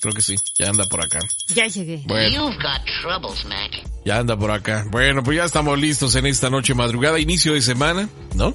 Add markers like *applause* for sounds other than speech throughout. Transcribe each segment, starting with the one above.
Creo que sí, ya anda por acá. Ya llegué. Bueno, You've got troubles, Mac. ya anda por acá. Bueno, pues ya estamos listos en esta noche madrugada, inicio de semana, ¿no?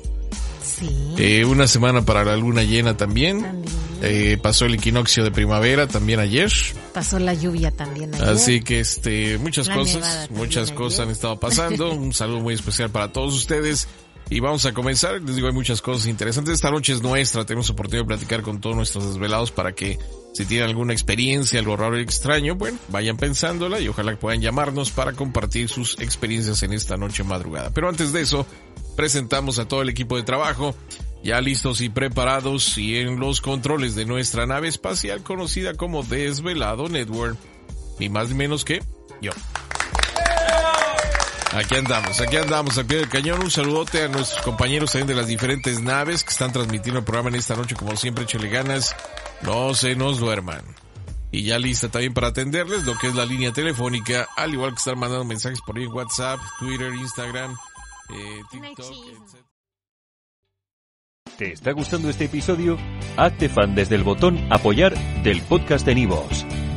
Sí. Eh, una semana para la luna llena también. También. Eh, pasó el equinoccio de primavera también ayer. Pasó la lluvia también ayer. Así que este, muchas La cosas, muchas ayer. cosas han estado pasando. *laughs* Un saludo muy especial para todos ustedes. Y vamos a comenzar. Les digo, hay muchas cosas interesantes. Esta noche es nuestra. Tenemos oportunidad de platicar con todos nuestros desvelados para que si tienen alguna experiencia, algo raro y extraño, bueno, vayan pensándola y ojalá puedan llamarnos para compartir sus experiencias en esta noche madrugada. Pero antes de eso, presentamos a todo el equipo de trabajo, ya listos y preparados y en los controles de nuestra nave espacial conocida como Desvelado Network. Ni más ni menos que yo. Aquí andamos, aquí andamos al pie del cañón. Un saludote a nuestros compañeros también de las diferentes naves que están transmitiendo el programa en esta noche. Como siempre, échale ganas. No se nos duerman. Y ya lista también para atenderles lo que es la línea telefónica, al igual que estar mandando mensajes por ahí en WhatsApp, Twitter, Instagram, eh, TikTok, etc. ¿Te está gustando este episodio? Hazte fan desde el botón Apoyar del podcast de Nivos.